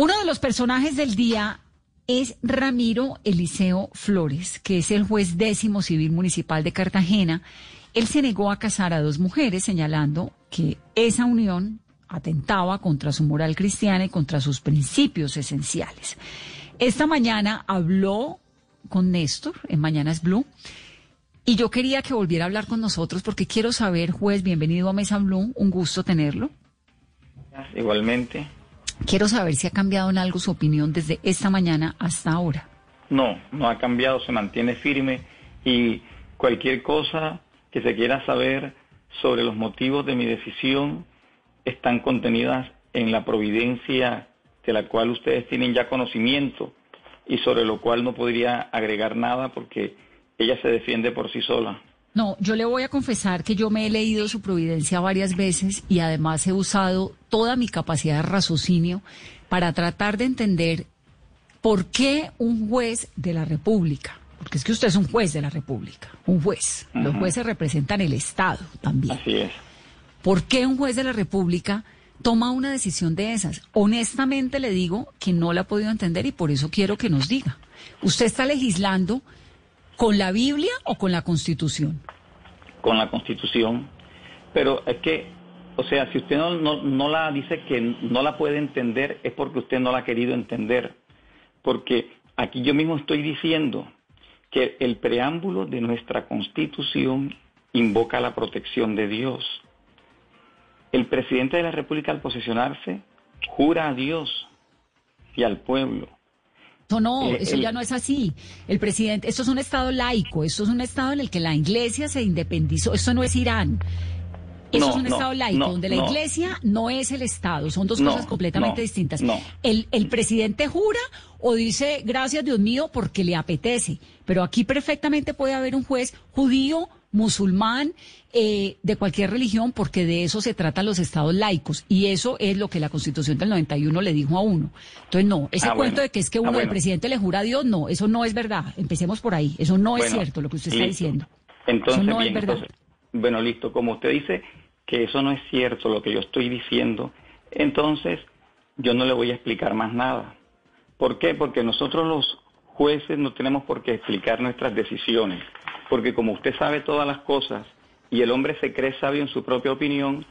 Uno de los personajes del día es Ramiro Eliseo Flores, que es el juez décimo civil municipal de Cartagena. Él se negó a casar a dos mujeres, señalando que esa unión atentaba contra su moral cristiana y contra sus principios esenciales. Esta mañana habló con Néstor en Mañanas Blue y yo quería que volviera a hablar con nosotros porque quiero saber, juez, bienvenido a Mesa Blue, un gusto tenerlo. Igualmente. Quiero saber si ha cambiado en algo su opinión desde esta mañana hasta ahora. No, no ha cambiado, se mantiene firme y cualquier cosa que se quiera saber sobre los motivos de mi decisión están contenidas en la providencia de la cual ustedes tienen ya conocimiento y sobre lo cual no podría agregar nada porque ella se defiende por sí sola. No, yo le voy a confesar que yo me he leído su providencia varias veces y además he usado toda mi capacidad de raciocinio para tratar de entender por qué un juez de la República, porque es que usted es un juez de la República, un juez, los jueces representan el Estado también. Así es. ¿Por qué un juez de la República toma una decisión de esas? Honestamente le digo que no la he podido entender y por eso quiero que nos diga. ¿Usted está legislando ¿Con la Biblia o con la Constitución? Con la Constitución. Pero es que, o sea, si usted no, la dice que no la puede entender, es porque usted no la ha querido entender. Porque aquí yo mismo estoy diciendo que el preámbulo de nuestra Constitución invoca la protección de Dios. El presidente de la República al posesionarse jura a Dios y al pueblo no, no, eh, eso ya no es así. El presidente, esto es un Estado laico, esto es un Estado en el que la Iglesia se independizó, esto no es Irán. Eso es un Estado laico, donde la Iglesia no es el Estado, son dos cosas completamente distintas. El, el presidente jura o dice, gracias Dios mío, porque le apetece, pero aquí perfectamente puede haber un juez judío musulmán, eh, de cualquier religión, porque de eso se tratan los estados laicos. Y eso es lo que la Constitución del 91 le dijo a uno. Entonces, no, ese ah, cuento de que es que ah, uno, el presidente le jura a Dios, no, eso no es verdad. Empecemos por ahí. Eso no es cierto lo que usted está diciendo. Entonces, no es verdad. bueno, listo. Como usted dice que eso no es cierto lo que yo estoy diciendo, entonces yo no le voy a explicar más nada. ¿Por qué? Porque nosotros los jueces no tenemos por qué explicar nuestras decisiones porque como usted sabe todas las cosas y el hombre se cree sabio en su propia opinión,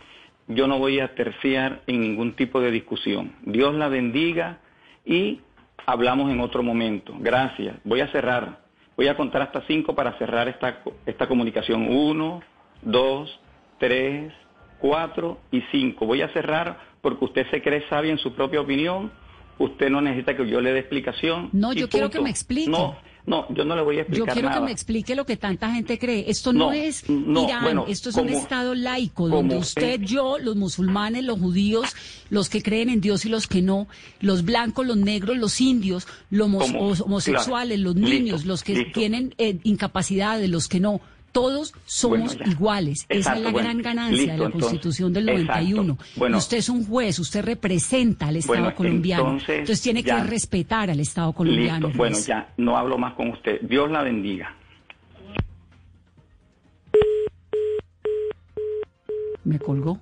yo no voy a terciar en ningún tipo de discusión. Dios la bendiga y hablamos en otro momento. Gracias. Voy a cerrar. Voy a contar hasta cinco para cerrar esta, esta comunicación. Uno, dos, tres, cuatro y cinco. Voy a cerrar porque usted se cree sabio en su propia opinión. Usted no necesita que yo le dé explicación. No, yo quiero que me explique. No, no, yo no le voy a explicar Yo quiero que me explique lo que tanta gente cree. Esto no, es Irán, esto es un Estado laico, donde usted, yo, los musulmanes, los judíos, los que creen en Dios y los que no, los blancos, los negros, los indios, los homosexuales, los niños, los que tienen eh, incapacidades, los que no todos somos iguales. Esa es la gran ganancia de la Constitución del 91. Bueno, usted es un juez, usted representa al Estado colombiano. Entonces, tiene que respetar al Estado colombiano. Bueno, ya no hablo más con usted. Dios la bendiga. Me colgó.